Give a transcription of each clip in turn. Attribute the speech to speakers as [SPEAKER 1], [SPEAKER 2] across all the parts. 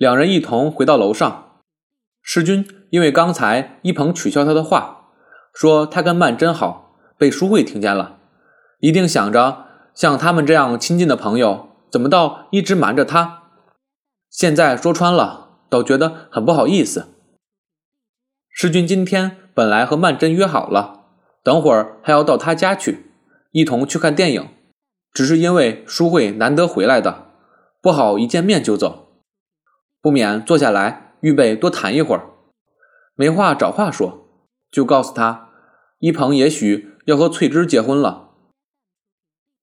[SPEAKER 1] 两人一同回到楼上。世君因为刚才一鹏取笑他的话，说他跟曼真好，被淑慧听见了，一定想着像他们这样亲近的朋友，怎么倒一直瞒着他？现在说穿了，倒觉得很不好意思。世君今天本来和曼真约好了，等会儿还要到他家去，一同去看电影，只是因为淑慧难得回来的，不好一见面就走。不免坐下来，预备多谈一会儿，没话找话说，就告诉他，一鹏也许要和翠芝结婚了。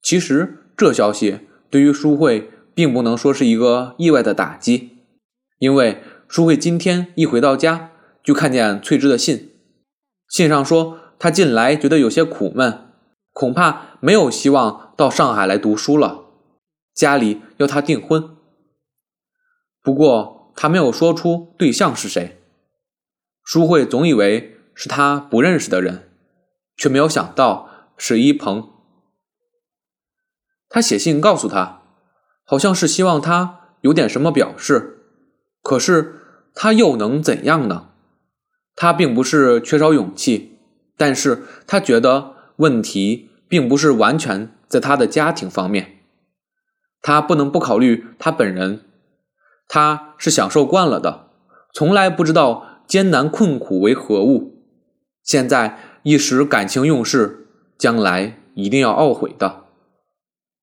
[SPEAKER 1] 其实这消息对于淑慧并不能说是一个意外的打击，因为淑慧今天一回到家，就看见翠芝的信，信上说她近来觉得有些苦闷，恐怕没有希望到上海来读书了，家里要她订婚。不过他没有说出对象是谁，淑慧总以为是他不认识的人，却没有想到是一鹏。他写信告诉他，好像是希望他有点什么表示，可是他又能怎样呢？他并不是缺少勇气，但是他觉得问题并不是完全在他的家庭方面，他不能不考虑他本人。他是享受惯了的，从来不知道艰难困苦为何物。现在一时感情用事，将来一定要懊悔的。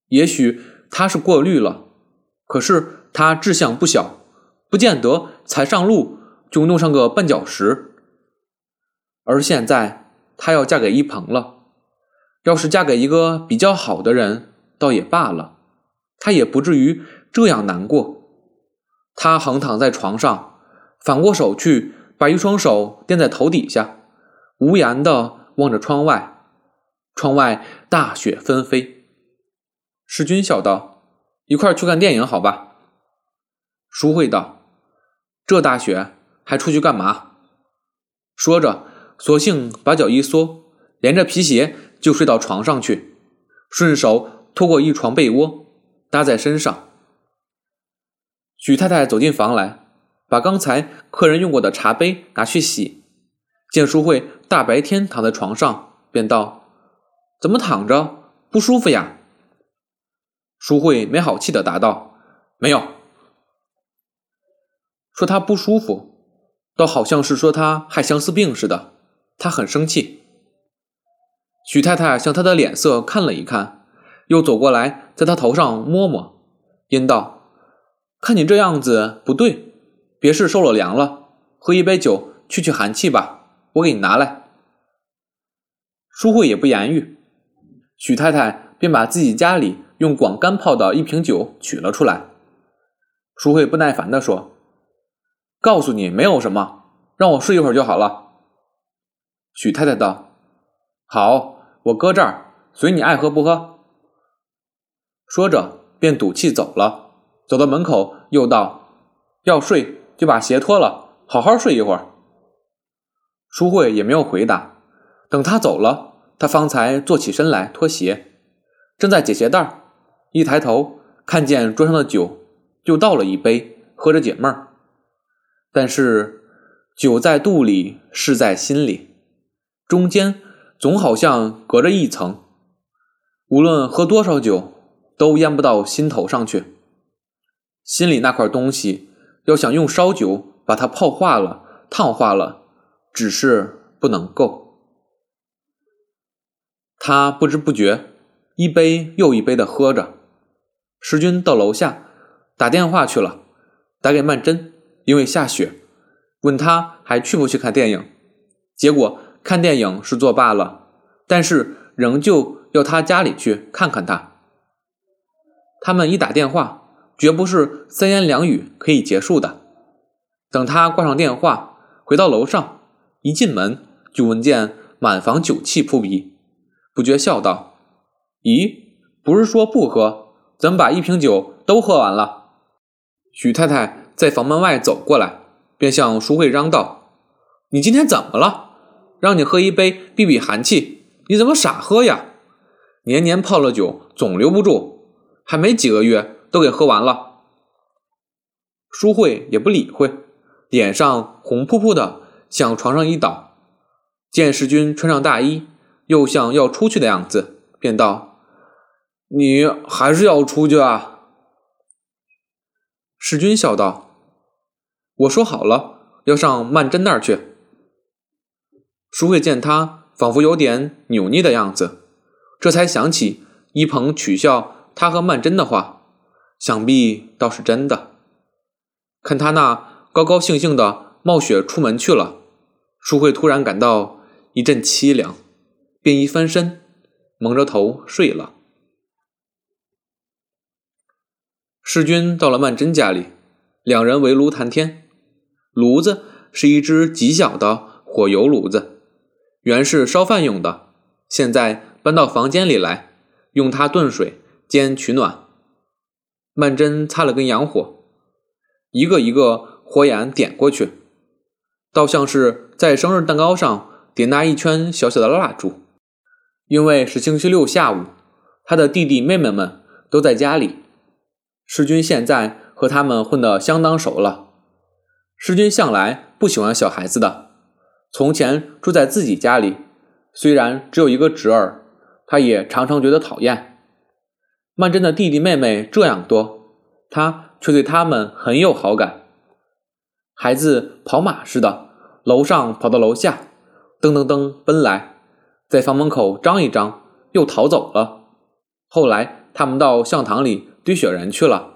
[SPEAKER 1] 也许他是过虑了，可是他志向不小，不见得才上路就弄上个绊脚石。而现在他要嫁给一鹏了，要是嫁给一个比较好的人，倒也罢了，他也不至于这样难过。他横躺在床上，反过手去，把一双手垫在头底下，无言的望着窗外。窗外大雪纷飞。世君笑道：“一块去看电影，好吧？”淑慧道：“这大雪还出去干嘛？”说着，索性把脚一缩，连着皮鞋就睡到床上去，顺手拖过一床被窝，搭在身上。许太太走进房来，把刚才客人用过的茶杯拿去洗。见淑慧大白天躺在床上，便道：“怎么躺着不舒服呀？”淑慧没好气的答道：“没有。”说她不舒服，倒好像是说她害相思病似的。她很生气。许太太向她的脸色看了一看，又走过来，在她头上摸摸，阴道。看你这样子不对，别是受了凉了，喝一杯酒去去寒气吧。我给你拿来。淑慧也不言语，许太太便把自己家里用广干泡的一瓶酒取了出来。淑慧不耐烦地说：“告诉你没有什么，让我睡一会儿就好了。”许太太道：“好，我搁这儿，随你爱喝不喝。”说着便赌气走了。走到门口，又道：“要睡就把鞋脱了，好好睡一会儿。”淑慧也没有回答。等他走了，他方才坐起身来脱鞋，正在解鞋带一抬头看见桌上的酒，就倒了一杯，喝着解闷儿。但是酒在肚里，事在心里，中间总好像隔着一层，无论喝多少酒，都淹不到心头上去。心里那块东西，要想用烧酒把它泡化了、烫化了，只是不能够。他不知不觉一杯又一杯的喝着。时军到楼下打电话去了，打给曼桢，因为下雪，问他还去不去看电影。结果看电影是作罢了，但是仍旧要他家里去看看他。他们一打电话。绝不是三言两语可以结束的。等他挂上电话，回到楼上，一进门就闻见满房酒气扑鼻，不觉笑道：“咦，不是说不喝，怎么把一瓶酒都喝完了？”许太太在房门外走过来，便向淑慧嚷道：“你今天怎么了？让你喝一杯避避寒气，你怎么傻喝呀？年年泡了酒总留不住，还没几个月。”都给喝完了。淑慧也不理会，脸上红扑扑的，向床上一倒。见世君穿上大衣，又像要出去的样子，便道：“你还是要出去啊？”世君笑道：“我说好了，要上曼桢那儿去。”淑慧见他仿佛有点扭捏的样子，这才想起一鹏取笑他和曼桢的话，想必倒是真的。看他那高高兴兴的冒雪出门去了，淑慧突然感到一阵凄凉，便一翻身，蒙着头睡了。世君到了曼桢家里，两人围炉谈天，炉子是一只极小的火油炉子。原是烧饭用的，现在搬到房间里来，用它炖水兼取暖。曼桢擦了根洋火，一个一个火眼点过去，倒像是在生日蛋糕上点那一圈小小的蜡烛。因为是星期六下午，他的弟弟妹妹们都在家里，世君现在和他们混得相当熟了。世君向来不喜欢小孩子的。从前住在自己家里，虽然只有一个侄儿，他也常常觉得讨厌。曼桢的弟弟妹妹这样多，他却对他们很有好感。孩子跑马似的，楼上跑到楼下，噔噔噔奔来，在房门口张一张，又逃走了。后来他们到巷堂里堆雪人去了，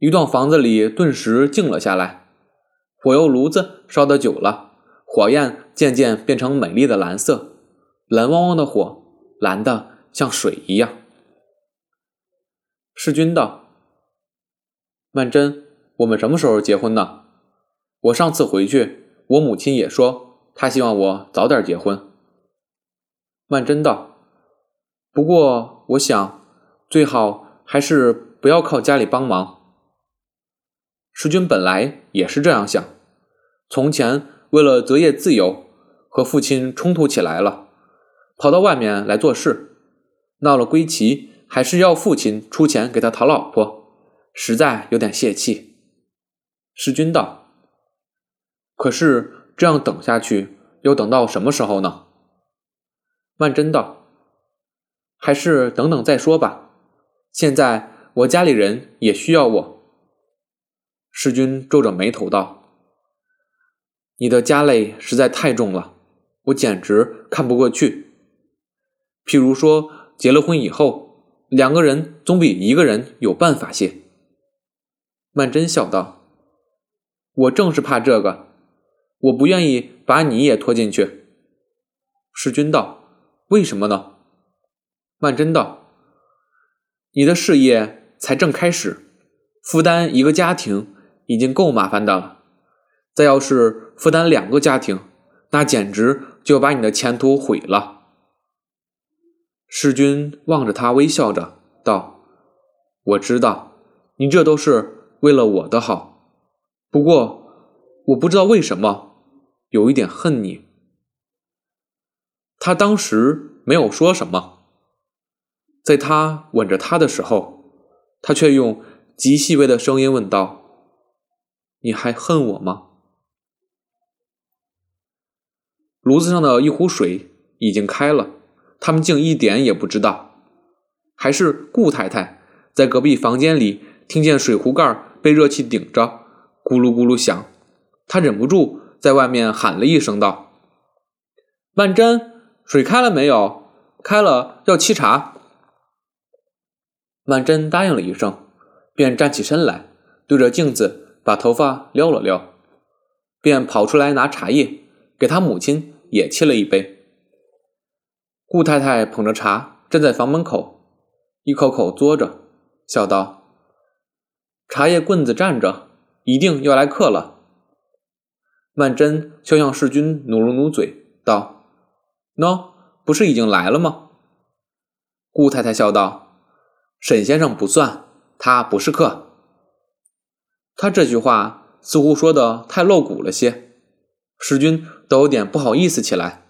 [SPEAKER 1] 一幢房子里顿时静了下来。火油炉子烧得久了。火焰渐渐变成美丽的蓝色，蓝汪汪的火，蓝的像水一样。世君道：“曼桢，我们什么时候结婚呢？我上次回去，我母亲也说，她希望我早点结婚。”曼桢道：“不过，我想最好还是不要靠家里帮忙。”世君本来也是这样想，从前。为了择业自由，和父亲冲突起来了，跑到外面来做事，闹了归期，还是要父亲出钱给他讨老婆，实在有点泄气。世君道：“可是这样等下去，要等到什么时候呢？”曼桢道：“还是等等再说吧。现在我家里人也需要我。”世君皱着眉头道。你的家累实在太重了，我简直看不过去。譬如说，结了婚以后，两个人总比一个人有办法些。曼桢笑道：“我正是怕这个，我不愿意把你也拖进去。”世君道：“为什么呢？”曼桢道：“你的事业才正开始，负担一个家庭已经够麻烦的了。”再要是负担两个家庭，那简直就把你的前途毁了。世君望着他，微笑着道：“我知道，你这都是为了我的好。不过，我不知道为什么，有一点恨你。”他当时没有说什么，在他吻着他的时候，他却用极细微的声音问道：“你还恨我吗？”炉子上的一壶水已经开了，他们竟一点也不知道。还是顾太太在隔壁房间里听见水壶盖被热气顶着，咕噜咕噜响，她忍不住在外面喊了一声道：“曼桢，水开了没有？开了要沏茶。”曼桢答应了一声，便站起身来，对着镜子把头发撩了撩，便跑出来拿茶叶给他母亲。也沏了一杯。顾太太捧着茶站在房门口，一口口嘬着，笑道：“茶叶棍子站着，一定要来客了。”曼桢笑向世君，努了努嘴，道：“喏，不是已经来了吗？”顾太太笑道：“沈先生不算，他不是客。”他这句话似乎说的太露骨了些。世君都有点不好意思起来。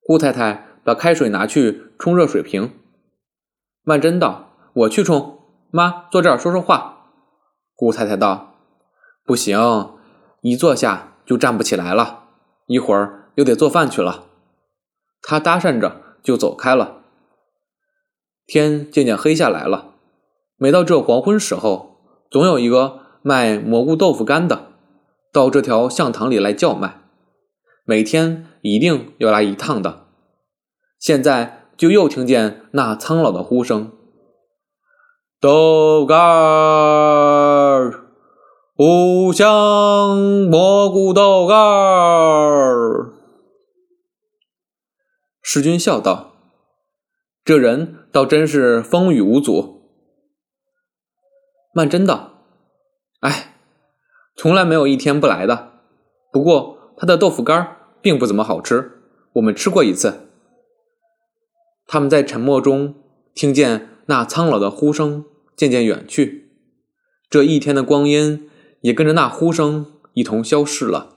[SPEAKER 1] 顾太太把开水拿去冲热水瓶。曼桢道：“我去冲。”妈，坐这儿说说话。顾太太道：“不行，一坐下就站不起来了，一会儿又得做饭去了。他搭讪着就走开了。天渐渐黑下来了，每到这黄昏时候，总有一个卖蘑菇豆腐干的到这条巷堂里来叫卖，每天一定要来一趟的。现在就又听见那苍老的呼声：“豆干儿，五香蘑菇豆干儿。”世君笑道。这人倒真是风雨无阻。曼桢道：“哎，从来没有一天不来的。不过他的豆腐干并不怎么好吃，我们吃过一次。”他们在沉默中听见那苍老的呼声渐渐远去，这一天的光阴也跟着那呼声一同消逝了。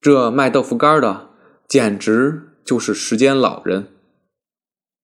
[SPEAKER 1] 这卖豆腐干的简直就是时间老人。